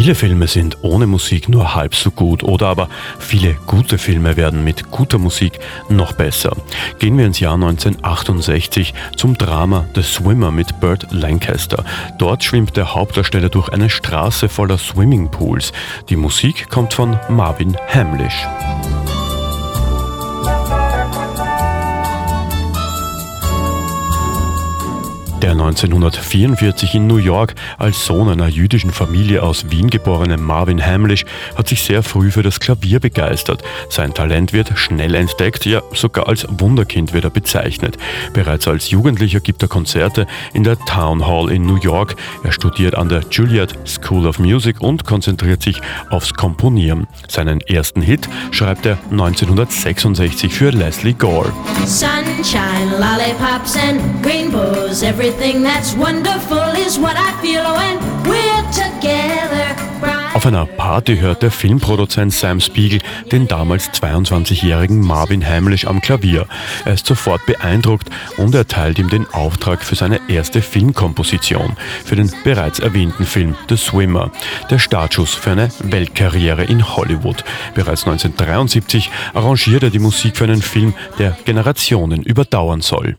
Viele Filme sind ohne Musik nur halb so gut oder aber viele gute Filme werden mit guter Musik noch besser. Gehen wir ins Jahr 1968 zum Drama The Swimmer mit Burt Lancaster. Dort schwimmt der Hauptdarsteller durch eine Straße voller Swimmingpools. Die Musik kommt von Marvin Hamlish. Der 1944 in New York als Sohn einer jüdischen Familie aus Wien geborene Marvin Hamlish hat sich sehr früh für das Klavier begeistert. Sein Talent wird schnell entdeckt, ja sogar als Wunderkind wird er bezeichnet. Bereits als Jugendlicher gibt er Konzerte in der Town Hall in New York. Er studiert an der Juilliard School of Music und konzentriert sich aufs Komponieren. Seinen ersten Hit schreibt er 1966 für Leslie Gore. Sunshine, lollipops and every Everything that's wonderful is what I feel when we're together. Auf einer Party hört der Filmproduzent Sam Spiegel den damals 22-jährigen Marvin Hamlish am Klavier. Er ist sofort beeindruckt und erteilt ihm den Auftrag für seine erste Filmkomposition, für den bereits erwähnten Film The Swimmer, der Startschuss für eine Weltkarriere in Hollywood. Bereits 1973 arrangiert er die Musik für einen Film, der Generationen überdauern soll.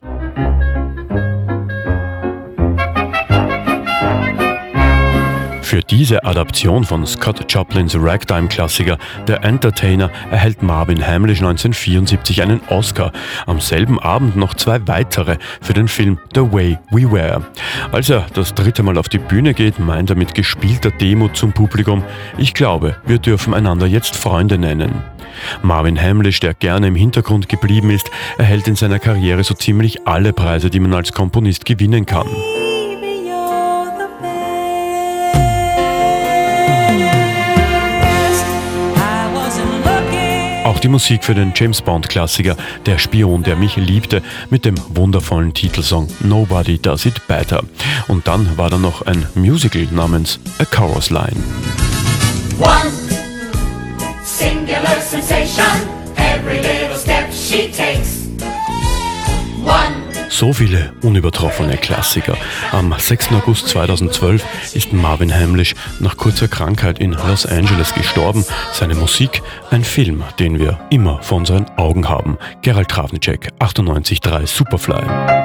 Diese Adaption von Scott Joplins Ragtime-Klassiker Der Entertainer erhält Marvin Hamlish 1974 einen Oscar, am selben Abend noch zwei weitere für den Film The Way We Were. Als er das dritte Mal auf die Bühne geht, meint er mit gespielter Demut zum Publikum, ich glaube, wir dürfen einander jetzt Freunde nennen. Marvin Hamlish, der gerne im Hintergrund geblieben ist, erhält in seiner Karriere so ziemlich alle Preise, die man als Komponist gewinnen kann. Auch die Musik für den James Bond-Klassiker Der Spion, der mich liebte, mit dem wundervollen Titelsong Nobody Does It Better. Und dann war da noch ein Musical namens A Chorus Line. One singular sensation, so viele unübertroffene Klassiker. Am 6. August 2012 ist Marvin Hamlish nach kurzer Krankheit in Los Angeles gestorben. Seine Musik, ein Film, den wir immer vor unseren Augen haben. Gerald Travnicek, 98.3 Superfly.